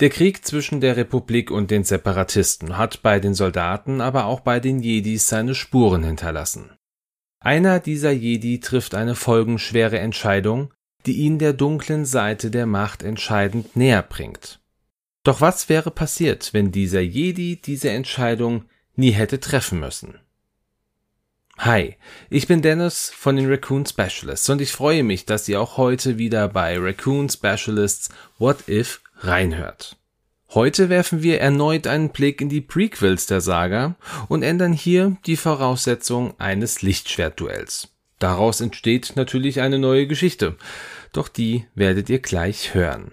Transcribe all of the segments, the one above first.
Der Krieg zwischen der Republik und den Separatisten hat bei den Soldaten, aber auch bei den Jedis seine Spuren hinterlassen. Einer dieser Jedi trifft eine folgenschwere Entscheidung, die ihn der dunklen Seite der Macht entscheidend näher bringt. Doch was wäre passiert, wenn dieser Jedi diese Entscheidung nie hätte treffen müssen? Hi, ich bin Dennis von den Raccoon Specialists und ich freue mich, dass ihr auch heute wieder bei Raccoon Specialists What If reinhört. Heute werfen wir erneut einen Blick in die Prequels der Saga und ändern hier die Voraussetzung eines Lichtschwertduells. Daraus entsteht natürlich eine neue Geschichte, doch die werdet ihr gleich hören.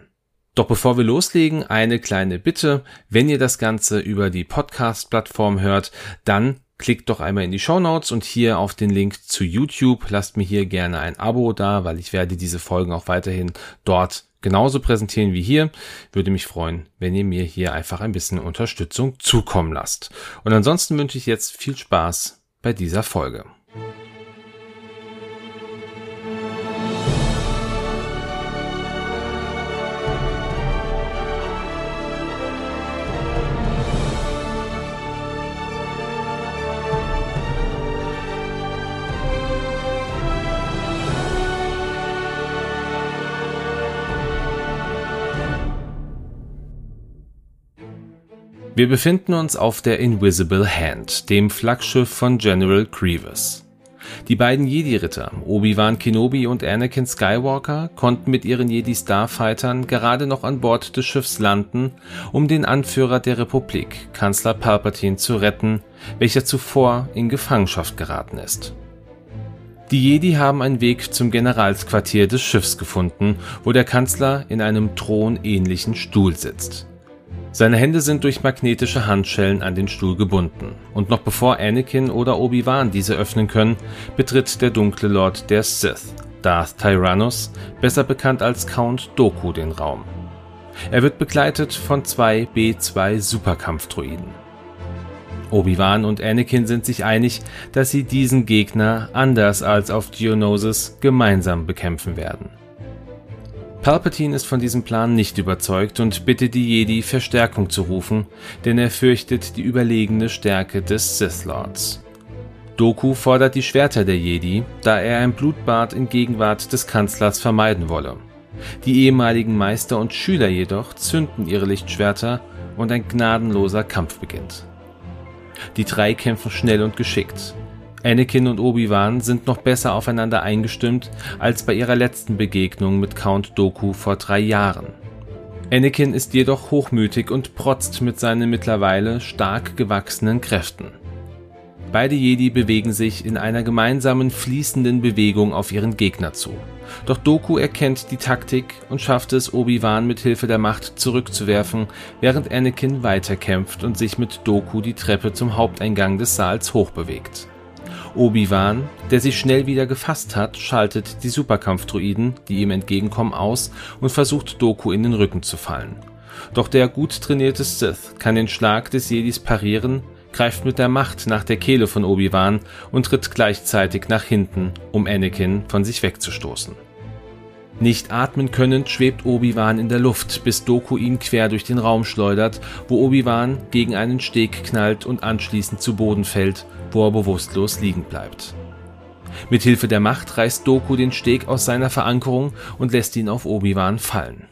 Doch bevor wir loslegen, eine kleine Bitte. Wenn ihr das Ganze über die Podcast-Plattform hört, dann klickt doch einmal in die Show Notes und hier auf den Link zu YouTube. Lasst mir hier gerne ein Abo da, weil ich werde diese Folgen auch weiterhin dort genauso präsentieren wie hier. Würde mich freuen, wenn ihr mir hier einfach ein bisschen Unterstützung zukommen lasst. Und ansonsten wünsche ich jetzt viel Spaß bei dieser Folge. Wir befinden uns auf der Invisible Hand, dem Flaggschiff von General Grievous. Die beiden Jedi-Ritter, Obi-Wan Kenobi und Anakin Skywalker, konnten mit ihren Jedi-Starfightern gerade noch an Bord des Schiffs landen, um den Anführer der Republik, Kanzler Palpatine, zu retten, welcher zuvor in Gefangenschaft geraten ist. Die Jedi haben einen Weg zum Generalsquartier des Schiffs gefunden, wo der Kanzler in einem thronähnlichen Stuhl sitzt. Seine Hände sind durch magnetische Handschellen an den Stuhl gebunden, und noch bevor Anakin oder Obi-Wan diese öffnen können, betritt der dunkle Lord der Sith, Darth Tyrannus, besser bekannt als Count Doku, den Raum. Er wird begleitet von zwei B-2 Superkampfdroiden. Obi-Wan und Anakin sind sich einig, dass sie diesen Gegner anders als auf Geonosis gemeinsam bekämpfen werden. Palpatine ist von diesem Plan nicht überzeugt und bittet die Jedi, Verstärkung zu rufen, denn er fürchtet die überlegene Stärke des Sith Lords. Doku fordert die Schwerter der Jedi, da er ein Blutbad in Gegenwart des Kanzlers vermeiden wolle. Die ehemaligen Meister und Schüler jedoch zünden ihre Lichtschwerter und ein gnadenloser Kampf beginnt. Die drei kämpfen schnell und geschickt. Anakin und Obi-Wan sind noch besser aufeinander eingestimmt als bei ihrer letzten Begegnung mit Count Doku vor drei Jahren. Anakin ist jedoch hochmütig und protzt mit seinen mittlerweile stark gewachsenen Kräften. Beide Jedi bewegen sich in einer gemeinsamen fließenden Bewegung auf ihren Gegner zu. Doch Doku erkennt die Taktik und schafft es, Obi-Wan mit Hilfe der Macht zurückzuwerfen, während Anakin weiterkämpft und sich mit Doku die Treppe zum Haupteingang des Saals hochbewegt. Obi-Wan, der sich schnell wieder gefasst hat, schaltet die Superkampfdroiden, die ihm entgegenkommen, aus und versucht Doku in den Rücken zu fallen. Doch der gut trainierte Sith kann den Schlag des Jedis parieren, greift mit der Macht nach der Kehle von Obi-Wan und tritt gleichzeitig nach hinten, um Anakin von sich wegzustoßen. Nicht atmen könnend schwebt Obi-Wan in der Luft, bis Doku ihn quer durch den Raum schleudert, wo Obi-Wan gegen einen Steg knallt und anschließend zu Boden fällt, wo er bewusstlos liegen bleibt. Mit Hilfe der Macht reißt Doku den Steg aus seiner Verankerung und lässt ihn auf Obi-Wan fallen.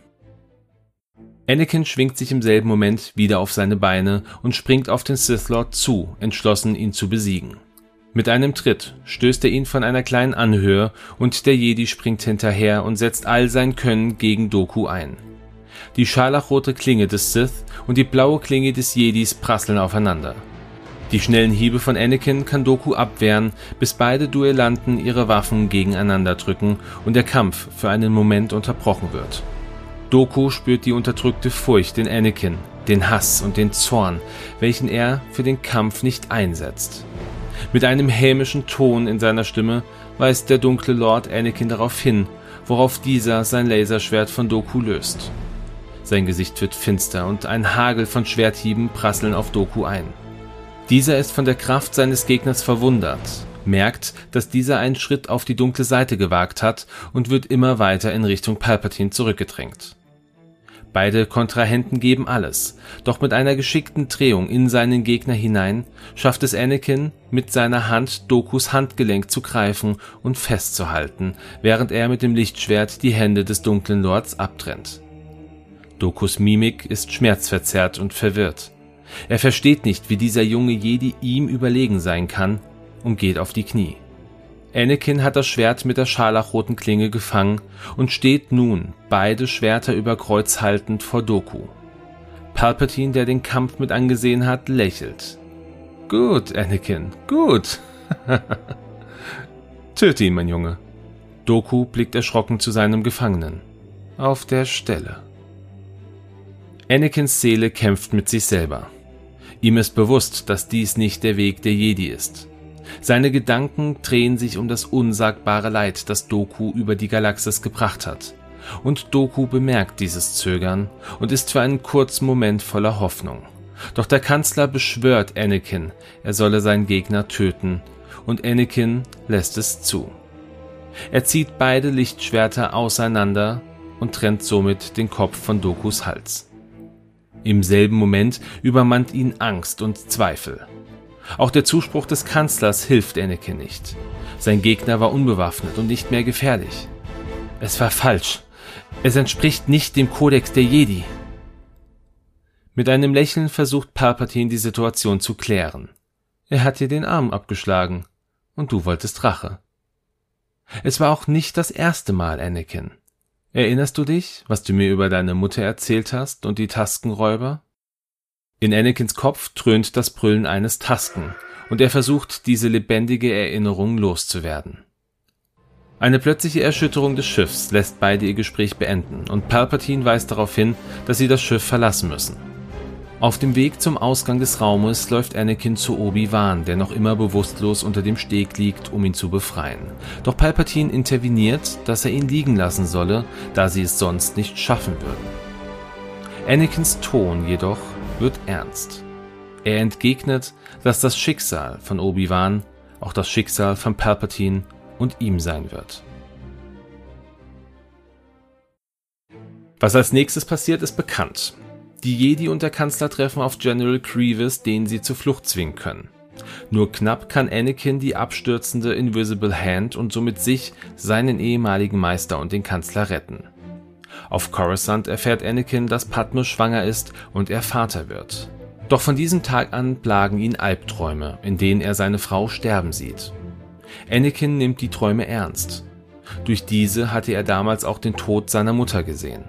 Anakin schwingt sich im selben Moment wieder auf seine Beine und springt auf den Sith Lord zu, entschlossen ihn zu besiegen. Mit einem Tritt stößt er ihn von einer kleinen Anhöhe und der Jedi springt hinterher und setzt all sein Können gegen Doku ein. Die scharlachrote Klinge des Sith und die blaue Klinge des Jedis prasseln aufeinander. Die schnellen Hiebe von Anakin kann Doku abwehren, bis beide Duellanten ihre Waffen gegeneinander drücken und der Kampf für einen Moment unterbrochen wird. Doku spürt die unterdrückte Furcht in Anakin, den Hass und den Zorn, welchen er für den Kampf nicht einsetzt. Mit einem hämischen Ton in seiner Stimme weist der dunkle Lord Anakin darauf hin, worauf dieser sein Laserschwert von Doku löst. Sein Gesicht wird finster und ein Hagel von Schwerthieben prasseln auf Doku ein. Dieser ist von der Kraft seines Gegners verwundert, merkt, dass dieser einen Schritt auf die dunkle Seite gewagt hat und wird immer weiter in Richtung Palpatine zurückgedrängt. Beide Kontrahenten geben alles, doch mit einer geschickten Drehung in seinen Gegner hinein schafft es Anakin, mit seiner Hand Dokus Handgelenk zu greifen und festzuhalten, während er mit dem Lichtschwert die Hände des dunklen Lords abtrennt. Dokus Mimik ist schmerzverzerrt und verwirrt. Er versteht nicht, wie dieser junge Jedi ihm überlegen sein kann und geht auf die Knie. Anakin hat das Schwert mit der scharlachroten Klinge gefangen und steht nun, beide Schwerter über Kreuz haltend, vor Doku. Palpatine, der den Kampf mit angesehen hat, lächelt. Gut, Anakin, gut. Töte ihn, mein Junge. Doku blickt erschrocken zu seinem Gefangenen. Auf der Stelle. Anakins Seele kämpft mit sich selber. Ihm ist bewusst, dass dies nicht der Weg der Jedi ist. Seine Gedanken drehen sich um das unsagbare Leid, das Doku über die Galaxis gebracht hat. Und Doku bemerkt dieses Zögern und ist für einen kurzen Moment voller Hoffnung. Doch der Kanzler beschwört Anakin, er solle seinen Gegner töten, und Anakin lässt es zu. Er zieht beide Lichtschwerter auseinander und trennt somit den Kopf von Dokus Hals. Im selben Moment übermannt ihn Angst und Zweifel. Auch der Zuspruch des Kanzlers hilft Anakin nicht. Sein Gegner war unbewaffnet und nicht mehr gefährlich. Es war falsch. Es entspricht nicht dem Kodex der Jedi. Mit einem Lächeln versucht Palpatine die Situation zu klären. Er hat dir den Arm abgeschlagen und du wolltest Rache. Es war auch nicht das erste Mal, Anakin. Erinnerst du dich, was du mir über deine Mutter erzählt hast und die Taskenräuber? In Anakins Kopf dröhnt das Brüllen eines Tasken, und er versucht, diese lebendige Erinnerung loszuwerden. Eine plötzliche Erschütterung des Schiffs lässt beide ihr Gespräch beenden, und Palpatine weist darauf hin, dass sie das Schiff verlassen müssen. Auf dem Weg zum Ausgang des Raumes läuft Anakin zu Obi-Wan, der noch immer bewusstlos unter dem Steg liegt, um ihn zu befreien. Doch Palpatine interveniert, dass er ihn liegen lassen solle, da sie es sonst nicht schaffen würden. Anakins Ton jedoch wird ernst. Er entgegnet, dass das Schicksal von Obi-Wan auch das Schicksal von Palpatine und ihm sein wird. Was als nächstes passiert, ist bekannt. Die Jedi und der Kanzler treffen auf General Grievous, den sie zur Flucht zwingen können. Nur knapp kann Anakin die abstürzende Invisible Hand und somit sich, seinen ehemaligen Meister und den Kanzler retten. Auf Coruscant erfährt Anakin, dass Padme schwanger ist und er Vater wird. Doch von diesem Tag an plagen ihn Albträume, in denen er seine Frau sterben sieht. Anakin nimmt die Träume ernst. Durch diese hatte er damals auch den Tod seiner Mutter gesehen.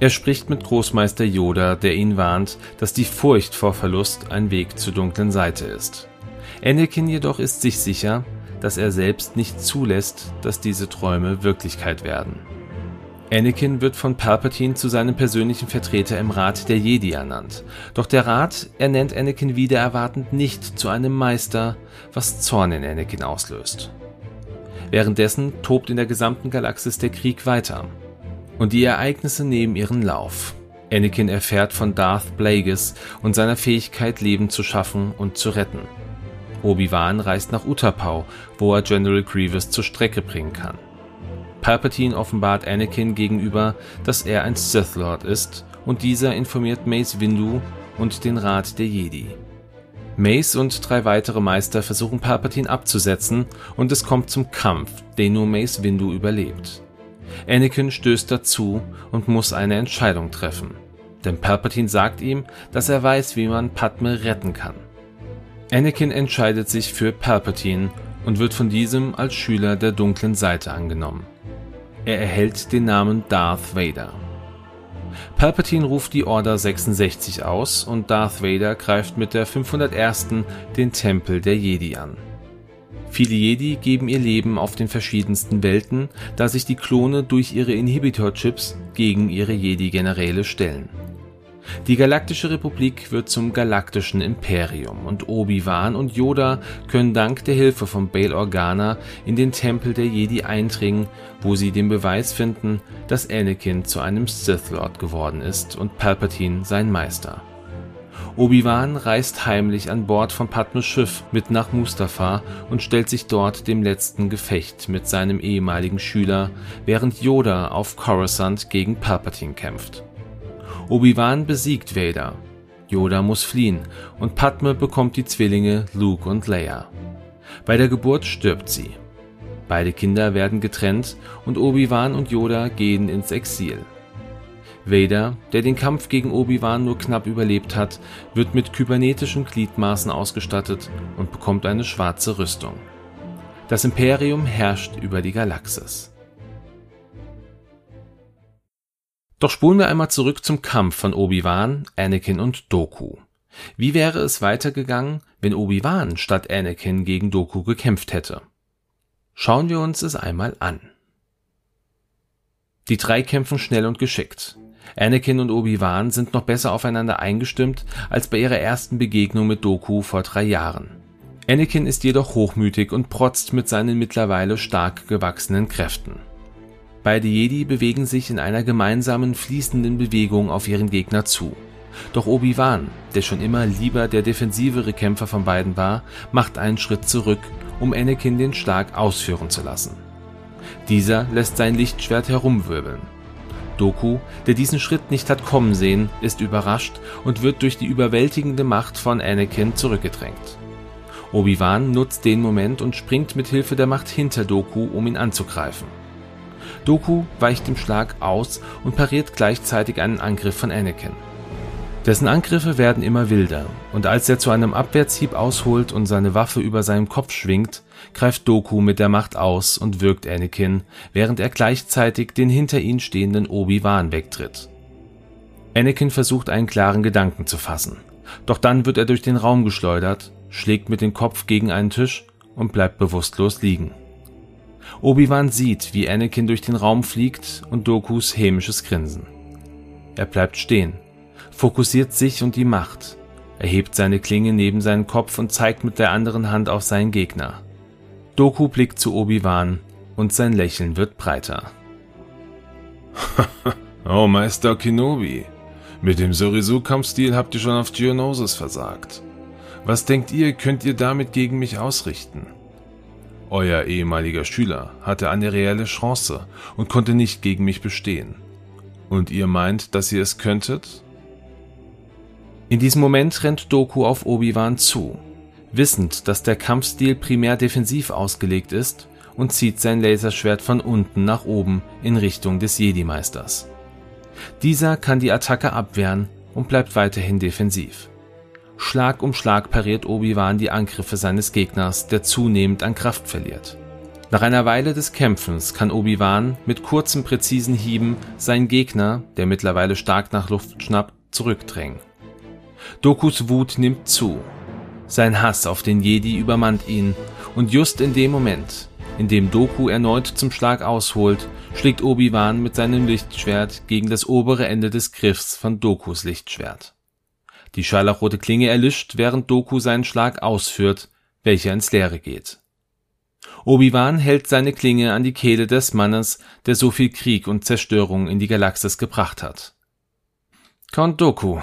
Er spricht mit Großmeister Yoda, der ihn warnt, dass die Furcht vor Verlust ein Weg zur dunklen Seite ist. Anakin jedoch ist sich sicher, dass er selbst nicht zulässt, dass diese Träume Wirklichkeit werden. Anakin wird von Palpatine zu seinem persönlichen Vertreter im Rat der Jedi ernannt. Doch der Rat ernennt Anakin wieder erwartend nicht zu einem Meister, was Zorn in Anakin auslöst. Währenddessen tobt in der gesamten Galaxis der Krieg weiter. Und die Ereignisse nehmen ihren Lauf. Anakin erfährt von Darth Plagueis und seiner Fähigkeit, Leben zu schaffen und zu retten. Obi-Wan reist nach Utapau, wo er General Grievous zur Strecke bringen kann. Palpatine offenbart Anakin gegenüber, dass er ein Sith Lord ist, und dieser informiert Mace Windu und den Rat der Jedi. Mace und drei weitere Meister versuchen Palpatine abzusetzen und es kommt zum Kampf, den nur Mace Windu überlebt. Anakin stößt dazu und muss eine Entscheidung treffen, denn Palpatine sagt ihm, dass er weiß, wie man Padme retten kann. Anakin entscheidet sich für Palpatine und wird von diesem als Schüler der dunklen Seite angenommen. Er erhält den Namen Darth Vader. Palpatine ruft die Order 66 aus und Darth Vader greift mit der 501. den Tempel der Jedi an. Viele Jedi geben ihr Leben auf den verschiedensten Welten, da sich die Klone durch ihre Inhibitor-Chips gegen ihre Jedi-Generäle stellen. Die Galaktische Republik wird zum Galaktischen Imperium und Obi-Wan und Yoda können dank der Hilfe von Bail Organa in den Tempel der Jedi eindringen, wo sie den Beweis finden, dass Anakin zu einem Sith Lord geworden ist und Palpatine sein Meister. Obi-Wan reist heimlich an Bord von Padmes Schiff mit nach Mustafar und stellt sich dort dem letzten Gefecht mit seinem ehemaligen Schüler, während Yoda auf Coruscant gegen Palpatine kämpft Obi-Wan besiegt Vader. Yoda muss fliehen und Padme bekommt die Zwillinge Luke und Leia. Bei der Geburt stirbt sie. Beide Kinder werden getrennt und Obi-Wan und Yoda gehen ins Exil. Vader, der den Kampf gegen Obi-Wan nur knapp überlebt hat, wird mit kybernetischen Gliedmaßen ausgestattet und bekommt eine schwarze Rüstung. Das Imperium herrscht über die Galaxis. Doch spulen wir einmal zurück zum Kampf von Obi-Wan, Anakin und Doku. Wie wäre es weitergegangen, wenn Obi-Wan statt Anakin gegen Doku gekämpft hätte? Schauen wir uns es einmal an. Die drei kämpfen schnell und geschickt. Anakin und Obi-Wan sind noch besser aufeinander eingestimmt als bei ihrer ersten Begegnung mit Doku vor drei Jahren. Anakin ist jedoch hochmütig und protzt mit seinen mittlerweile stark gewachsenen Kräften. Beide Jedi bewegen sich in einer gemeinsamen fließenden Bewegung auf ihren Gegner zu. Doch Obi-Wan, der schon immer lieber der defensivere Kämpfer von beiden war, macht einen Schritt zurück, um Anakin den Schlag ausführen zu lassen. Dieser lässt sein Lichtschwert herumwirbeln. Doku, der diesen Schritt nicht hat kommen sehen, ist überrascht und wird durch die überwältigende Macht von Anakin zurückgedrängt. Obi-Wan nutzt den Moment und springt mit Hilfe der Macht hinter Doku, um ihn anzugreifen. Doku weicht dem Schlag aus und pariert gleichzeitig einen Angriff von Anakin. Dessen Angriffe werden immer wilder, und als er zu einem Abwärtshieb ausholt und seine Waffe über seinem Kopf schwingt, greift Doku mit der Macht aus und wirkt Anakin, während er gleichzeitig den hinter ihm stehenden Obi-Wan wegtritt. Anakin versucht einen klaren Gedanken zu fassen, doch dann wird er durch den Raum geschleudert, schlägt mit dem Kopf gegen einen Tisch und bleibt bewusstlos liegen. Obi-Wan sieht, wie Anakin durch den Raum fliegt und Dokus hämisches Grinsen. Er bleibt stehen, fokussiert sich und die Macht, erhebt seine Klinge neben seinen Kopf und zeigt mit der anderen Hand auf seinen Gegner. Doku blickt zu Obi-Wan und sein Lächeln wird breiter. oh, Meister Kenobi. Mit dem Sorisu-Kampfstil habt ihr schon auf Geonosis versagt. Was denkt ihr, könnt ihr damit gegen mich ausrichten? Euer ehemaliger Schüler hatte eine reelle Chance und konnte nicht gegen mich bestehen. Und ihr meint, dass ihr es könntet? In diesem Moment rennt Doku auf Obi-Wan zu, wissend, dass der Kampfstil primär defensiv ausgelegt ist und zieht sein Laserschwert von unten nach oben in Richtung des Jedi-Meisters. Dieser kann die Attacke abwehren und bleibt weiterhin defensiv. Schlag um Schlag pariert Obi-Wan die Angriffe seines Gegners, der zunehmend an Kraft verliert. Nach einer Weile des Kämpfens kann Obi-Wan mit kurzen, präzisen Hieben seinen Gegner, der mittlerweile stark nach Luft schnappt, zurückdrängen. Dokus Wut nimmt zu. Sein Hass auf den Jedi übermannt ihn und just in dem Moment, in dem Doku erneut zum Schlag ausholt, schlägt Obi-Wan mit seinem Lichtschwert gegen das obere Ende des Griffs von Dokus Lichtschwert. Die scharlachrote Klinge erlischt, während Doku seinen Schlag ausführt, welcher ins Leere geht. Obi-Wan hält seine Klinge an die Kehle des Mannes, der so viel Krieg und Zerstörung in die Galaxis gebracht hat. Count Doku,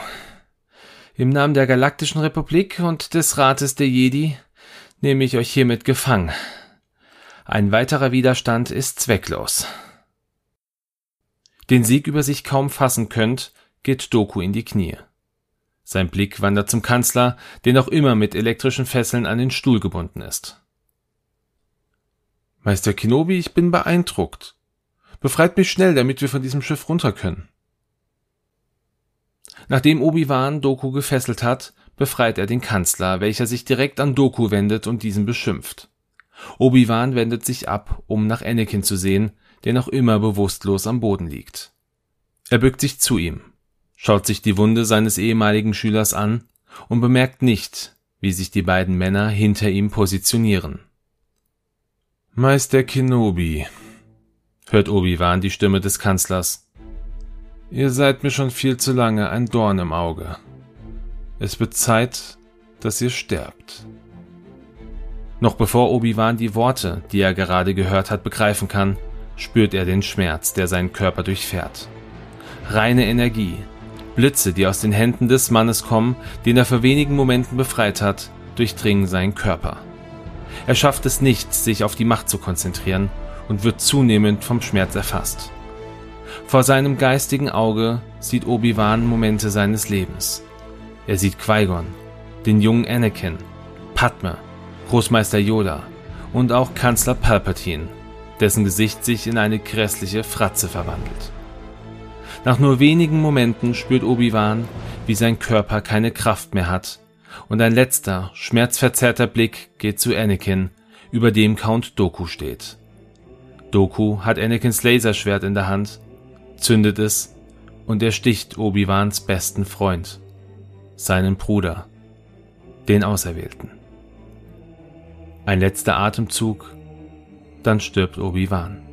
im Namen der Galaktischen Republik und des Rates der Jedi nehme ich euch hiermit gefangen. Ein weiterer Widerstand ist zwecklos. Den Sieg über sich kaum fassen könnt, geht Doku in die Knie. Sein Blick wandert zum Kanzler, der noch immer mit elektrischen Fesseln an den Stuhl gebunden ist. Meister Kenobi, ich bin beeindruckt. Befreit mich schnell, damit wir von diesem Schiff runter können. Nachdem Obi-Wan Doku gefesselt hat, befreit er den Kanzler, welcher sich direkt an Doku wendet und diesen beschimpft. Obi-Wan wendet sich ab, um nach Anakin zu sehen, der noch immer bewusstlos am Boden liegt. Er bückt sich zu ihm, schaut sich die Wunde seines ehemaligen Schülers an und bemerkt nicht, wie sich die beiden Männer hinter ihm positionieren. Meister Kenobi, hört Obi-Wan die Stimme des Kanzlers. Ihr seid mir schon viel zu lange ein Dorn im Auge. Es wird Zeit, dass ihr sterbt. Noch bevor Obi-Wan die Worte, die er gerade gehört hat, begreifen kann, spürt er den Schmerz, der seinen Körper durchfährt. Reine Energie, Blitze, die aus den Händen des Mannes kommen, den er vor wenigen Momenten befreit hat, durchdringen seinen Körper. Er schafft es nicht, sich auf die Macht zu konzentrieren und wird zunehmend vom Schmerz erfasst. Vor seinem geistigen Auge sieht Obi-Wan Momente seines Lebens. Er sieht Qui-Gon, den jungen Anakin, Padme, Großmeister Yoda und auch Kanzler Palpatine, dessen Gesicht sich in eine grässliche Fratze verwandelt. Nach nur wenigen Momenten spürt Obi-Wan, wie sein Körper keine Kraft mehr hat, und ein letzter, schmerzverzerrter Blick geht zu Anakin, über dem Count Doku steht. Doku hat Anakins Laserschwert in der Hand, zündet es und ersticht Obi-Wans besten Freund, seinen Bruder, den Auserwählten. Ein letzter Atemzug, dann stirbt Obi-Wan.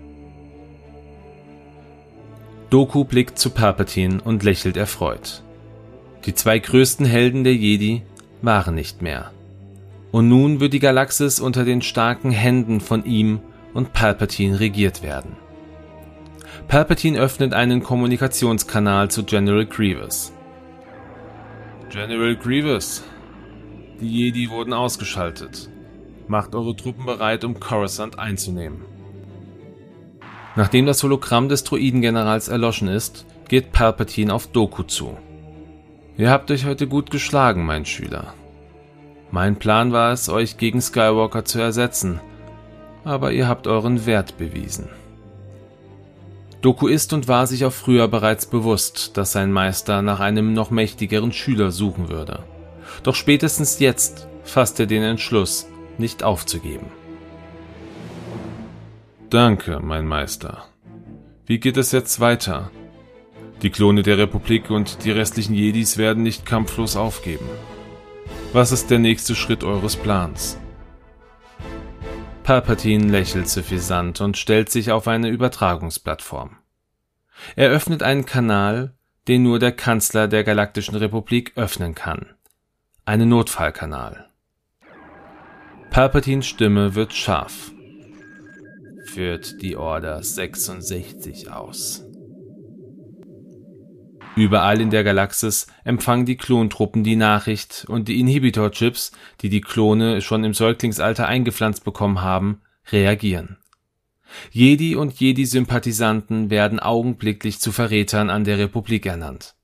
Doku blickt zu Palpatine und lächelt erfreut. Die zwei größten Helden der Jedi waren nicht mehr. Und nun wird die Galaxis unter den starken Händen von ihm und Palpatine regiert werden. Palpatine öffnet einen Kommunikationskanal zu General Grievous. General Grievous, die Jedi wurden ausgeschaltet. Macht eure Truppen bereit, um Coruscant einzunehmen. Nachdem das Hologramm des Droidengenerals erloschen ist, geht Palpatine auf Doku zu. Ihr habt euch heute gut geschlagen, mein Schüler. Mein Plan war es, euch gegen Skywalker zu ersetzen, aber ihr habt euren Wert bewiesen. Doku ist und war sich auch früher bereits bewusst, dass sein Meister nach einem noch mächtigeren Schüler suchen würde. Doch spätestens jetzt fasst er den Entschluss, nicht aufzugeben. Danke, mein Meister. Wie geht es jetzt weiter? Die Klone der Republik und die restlichen Jedis werden nicht kampflos aufgeben. Was ist der nächste Schritt eures Plans? Palpatine lächelt suffisant und stellt sich auf eine Übertragungsplattform. Er öffnet einen Kanal, den nur der Kanzler der Galaktischen Republik öffnen kann. Einen Notfallkanal. Palpatines Stimme wird scharf führt die Order 66 aus. Überall in der Galaxis empfangen die Klontruppen die Nachricht und die Inhibitor-Chips, die die Klone schon im Säuglingsalter eingepflanzt bekommen haben, reagieren. Jedi und Jedi-Sympathisanten werden augenblicklich zu Verrätern an der Republik ernannt.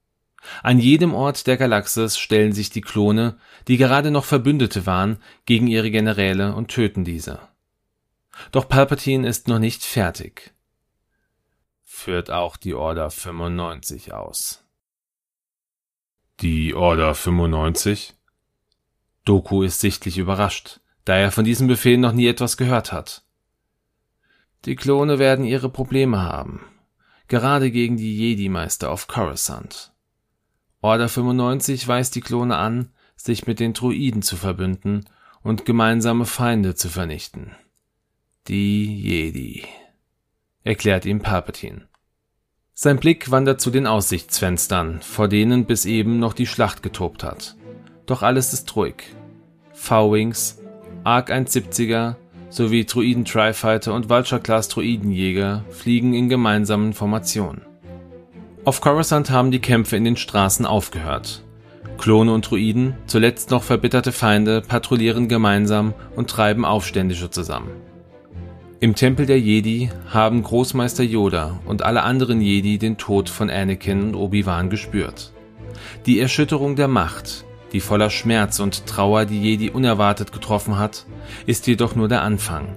An jedem Ort der Galaxis stellen sich die Klone, die gerade noch Verbündete waren, gegen ihre Generäle und töten diese. Doch Palpatine ist noch nicht fertig. Führt auch die Order 95 aus. Die Order 95? Doku ist sichtlich überrascht, da er von diesem Befehl noch nie etwas gehört hat. Die Klone werden ihre Probleme haben, gerade gegen die Jedi-Meister auf Coruscant. Order 95 weist die Klone an, sich mit den Druiden zu verbünden und gemeinsame Feinde zu vernichten. Die Jedi, erklärt ihm Palpatine. Sein Blick wandert zu den Aussichtsfenstern, vor denen bis eben noch die Schlacht getobt hat. Doch alles ist ruhig. V-Wings, Arc 170er sowie Druiden Trifighter und Vulture-Class Druidenjäger fliegen in gemeinsamen Formationen. Auf Coruscant haben die Kämpfe in den Straßen aufgehört. Klone und Druiden, zuletzt noch verbitterte Feinde, patrouillieren gemeinsam und treiben Aufständische zusammen. Im Tempel der Jedi haben Großmeister Yoda und alle anderen Jedi den Tod von Anakin und Obi-Wan gespürt. Die Erschütterung der Macht, die voller Schmerz und Trauer die Jedi unerwartet getroffen hat, ist jedoch nur der Anfang.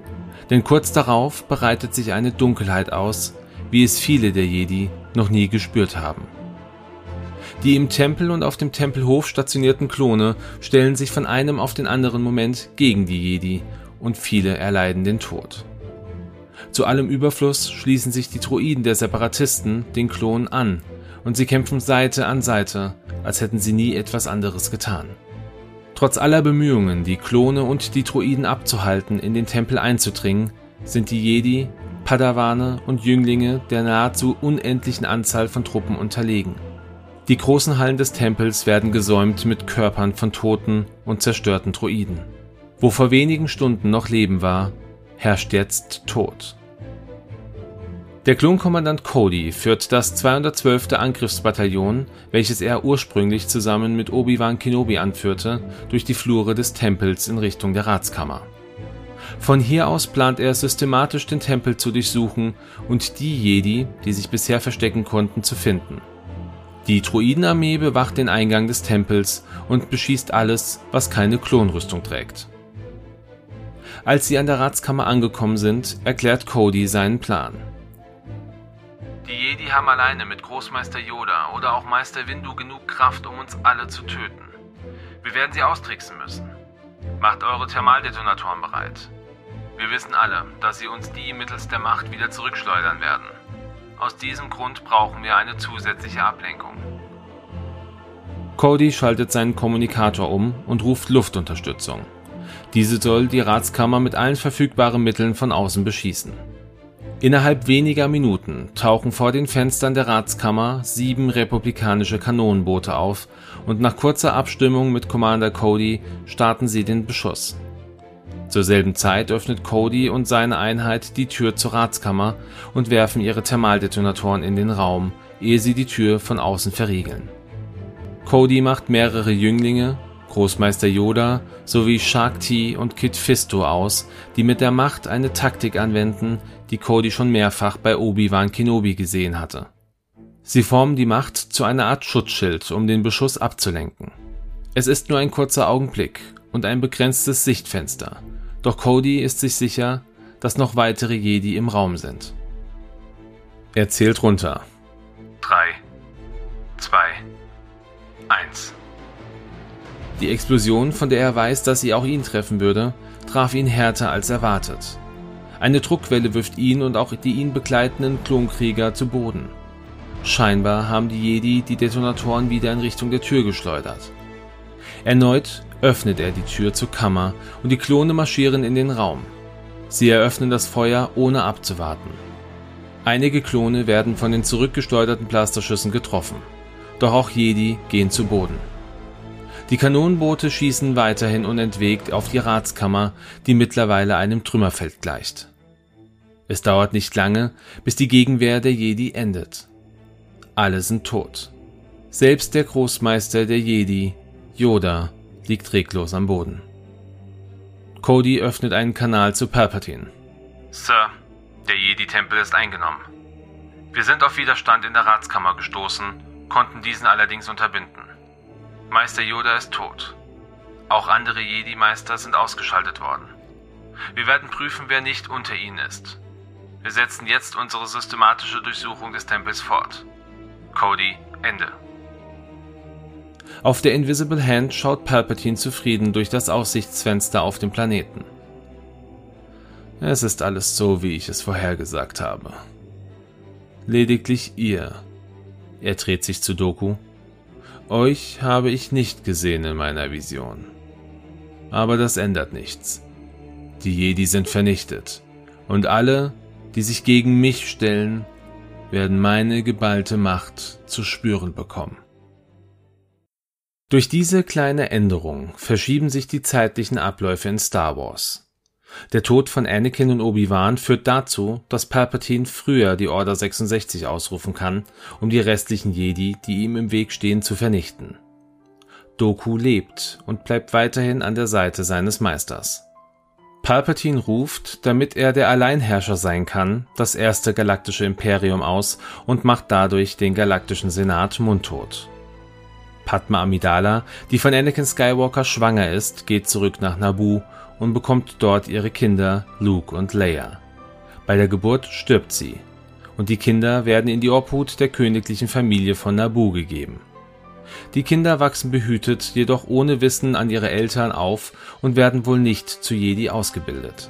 Denn kurz darauf bereitet sich eine Dunkelheit aus, wie es viele der Jedi noch nie gespürt haben. Die im Tempel und auf dem Tempelhof stationierten Klone stellen sich von einem auf den anderen Moment gegen die Jedi und viele erleiden den Tod. Zu allem Überfluss schließen sich die Droiden der Separatisten den Klonen an und sie kämpfen Seite an Seite, als hätten sie nie etwas anderes getan. Trotz aller Bemühungen, die Klone und die Droiden abzuhalten, in den Tempel einzudringen, sind die Jedi, Padawane und Jünglinge der nahezu unendlichen Anzahl von Truppen unterlegen. Die großen Hallen des Tempels werden gesäumt mit Körpern von toten und zerstörten Droiden. Wo vor wenigen Stunden noch Leben war, herrscht jetzt Tod. Der Klonkommandant Cody führt das 212. Angriffsbataillon, welches er ursprünglich zusammen mit Obi-Wan Kenobi anführte, durch die Flure des Tempels in Richtung der Ratskammer. Von hier aus plant er systematisch den Tempel zu durchsuchen und die Jedi, die sich bisher verstecken konnten, zu finden. Die Druidenarmee bewacht den Eingang des Tempels und beschießt alles, was keine Klonrüstung trägt. Als sie an der Ratskammer angekommen sind, erklärt Cody seinen Plan. Die Jedi haben alleine mit Großmeister Yoda oder auch Meister Windu genug Kraft, um uns alle zu töten. Wir werden sie austricksen müssen. Macht eure Thermaldetonatoren bereit. Wir wissen alle, dass sie uns die mittels der Macht wieder zurückschleudern werden. Aus diesem Grund brauchen wir eine zusätzliche Ablenkung. Cody schaltet seinen Kommunikator um und ruft Luftunterstützung. Diese soll die Ratskammer mit allen verfügbaren Mitteln von außen beschießen. Innerhalb weniger Minuten tauchen vor den Fenstern der Ratskammer sieben republikanische Kanonenboote auf und nach kurzer Abstimmung mit Commander Cody starten sie den Beschuss. Zur selben Zeit öffnet Cody und seine Einheit die Tür zur Ratskammer und werfen ihre Thermaldetonatoren in den Raum, ehe sie die Tür von außen verriegeln. Cody macht mehrere Jünglinge, Großmeister Yoda sowie Shark T und Kit Fisto aus, die mit der Macht eine Taktik anwenden, die Cody schon mehrfach bei Obi-Wan Kenobi gesehen hatte. Sie formen die Macht zu einer Art Schutzschild, um den Beschuss abzulenken. Es ist nur ein kurzer Augenblick und ein begrenztes Sichtfenster, doch Cody ist sich sicher, dass noch weitere Jedi im Raum sind. Er zählt runter. 3, 2, 1. Die Explosion, von der er weiß, dass sie auch ihn treffen würde, traf ihn härter als erwartet. Eine Druckwelle wirft ihn und auch die ihn begleitenden Klonkrieger zu Boden. Scheinbar haben die Jedi die Detonatoren wieder in Richtung der Tür geschleudert. Erneut öffnet er die Tür zur Kammer und die Klone marschieren in den Raum. Sie eröffnen das Feuer ohne abzuwarten. Einige Klone werden von den zurückgeschleuderten Blasterschüssen getroffen. Doch auch Jedi gehen zu Boden. Die Kanonenboote schießen weiterhin unentwegt auf die Ratskammer, die mittlerweile einem Trümmerfeld gleicht. Es dauert nicht lange, bis die Gegenwehr der Jedi endet. Alle sind tot. Selbst der Großmeister der Jedi, Yoda, liegt reglos am Boden. Cody öffnet einen Kanal zu Palpatine. Sir, der Jedi-Tempel ist eingenommen. Wir sind auf Widerstand in der Ratskammer gestoßen, konnten diesen allerdings unterbinden. Meister Yoda ist tot. Auch andere Jedi-Meister sind ausgeschaltet worden. Wir werden prüfen, wer nicht unter ihnen ist. Wir setzen jetzt unsere systematische Durchsuchung des Tempels fort. Cody, Ende. Auf der Invisible Hand schaut Palpatine zufrieden durch das Aussichtsfenster auf den Planeten. Es ist alles so, wie ich es vorhergesagt habe. Lediglich ihr. Er dreht sich zu Doku. Euch habe ich nicht gesehen in meiner Vision. Aber das ändert nichts. Die Jedi sind vernichtet. Und alle, die sich gegen mich stellen, werden meine geballte Macht zu spüren bekommen. Durch diese kleine Änderung verschieben sich die zeitlichen Abläufe in Star Wars. Der Tod von Anakin und Obi-Wan führt dazu, dass Palpatine früher die Order 66 ausrufen kann, um die restlichen Jedi, die ihm im Weg stehen, zu vernichten. Doku lebt und bleibt weiterhin an der Seite seines Meisters. Palpatine ruft, damit er der Alleinherrscher sein kann, das erste galaktische Imperium aus und macht dadurch den galaktischen Senat mundtot. Padma Amidala, die von Anakin Skywalker schwanger ist, geht zurück nach Naboo und bekommt dort ihre Kinder Luke und Leia. Bei der Geburt stirbt sie und die Kinder werden in die Obhut der königlichen Familie von Naboo gegeben. Die Kinder wachsen behütet, jedoch ohne Wissen an ihre Eltern auf und werden wohl nicht zu Jedi ausgebildet.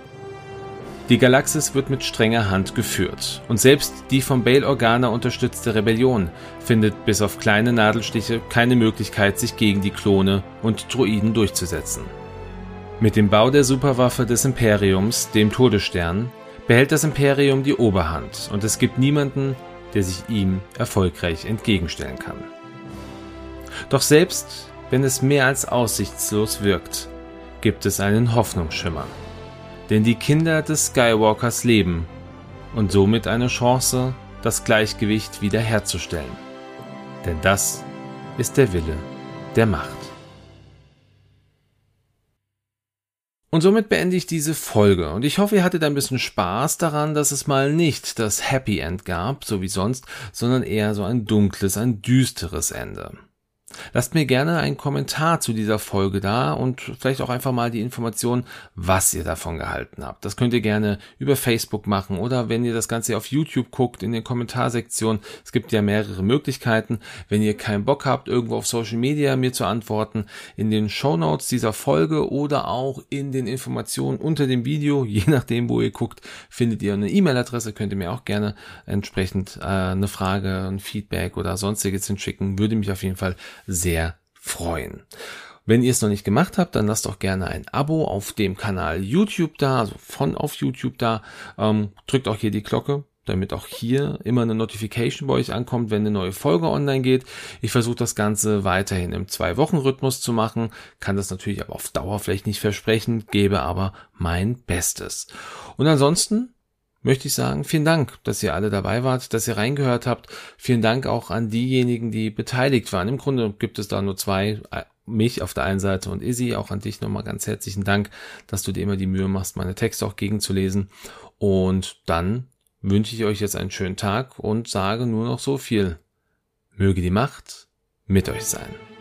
Die Galaxis wird mit strenger Hand geführt und selbst die vom Bail Organa unterstützte Rebellion findet bis auf kleine Nadelstiche keine Möglichkeit, sich gegen die Klone und Droiden durchzusetzen. Mit dem Bau der Superwaffe des Imperiums, dem Todesstern, behält das Imperium die Oberhand und es gibt niemanden, der sich ihm erfolgreich entgegenstellen kann. Doch selbst wenn es mehr als aussichtslos wirkt, gibt es einen Hoffnungsschimmer. Denn die Kinder des Skywalkers leben und somit eine Chance, das Gleichgewicht wiederherzustellen. Denn das ist der Wille der Macht. Und somit beende ich diese Folge. Und ich hoffe, ihr hattet ein bisschen Spaß daran, dass es mal nicht das Happy End gab, so wie sonst, sondern eher so ein dunkles, ein düsteres Ende. Lasst mir gerne einen Kommentar zu dieser Folge da und vielleicht auch einfach mal die Information, was ihr davon gehalten habt. Das könnt ihr gerne über Facebook machen oder wenn ihr das Ganze auf YouTube guckt, in den Kommentarsektionen. Es gibt ja mehrere Möglichkeiten. Wenn ihr keinen Bock habt, irgendwo auf Social Media mir zu antworten, in den Show Notes dieser Folge oder auch in den Informationen unter dem Video, je nachdem, wo ihr guckt, findet ihr eine E-Mail-Adresse, könnt ihr mir auch gerne entsprechend äh, eine Frage, ein Feedback oder sonstiges hinschicken. Würde mich auf jeden Fall sehr freuen. Wenn ihr es noch nicht gemacht habt, dann lasst doch gerne ein Abo auf dem Kanal YouTube da, also von auf YouTube da. Ähm, drückt auch hier die Glocke, damit auch hier immer eine Notification bei euch ankommt, wenn eine neue Folge online geht. Ich versuche das Ganze weiterhin im Zwei-Wochen-Rhythmus zu machen, kann das natürlich aber auf Dauer vielleicht nicht versprechen, gebe aber mein Bestes. Und ansonsten möchte ich sagen, vielen Dank, dass ihr alle dabei wart, dass ihr reingehört habt. Vielen Dank auch an diejenigen, die beteiligt waren. Im Grunde gibt es da nur zwei, äh, mich auf der einen Seite und Izzy, auch an dich nochmal ganz herzlichen Dank, dass du dir immer die Mühe machst, meine Texte auch gegenzulesen. Und dann wünsche ich euch jetzt einen schönen Tag und sage nur noch so viel. Möge die Macht mit euch sein.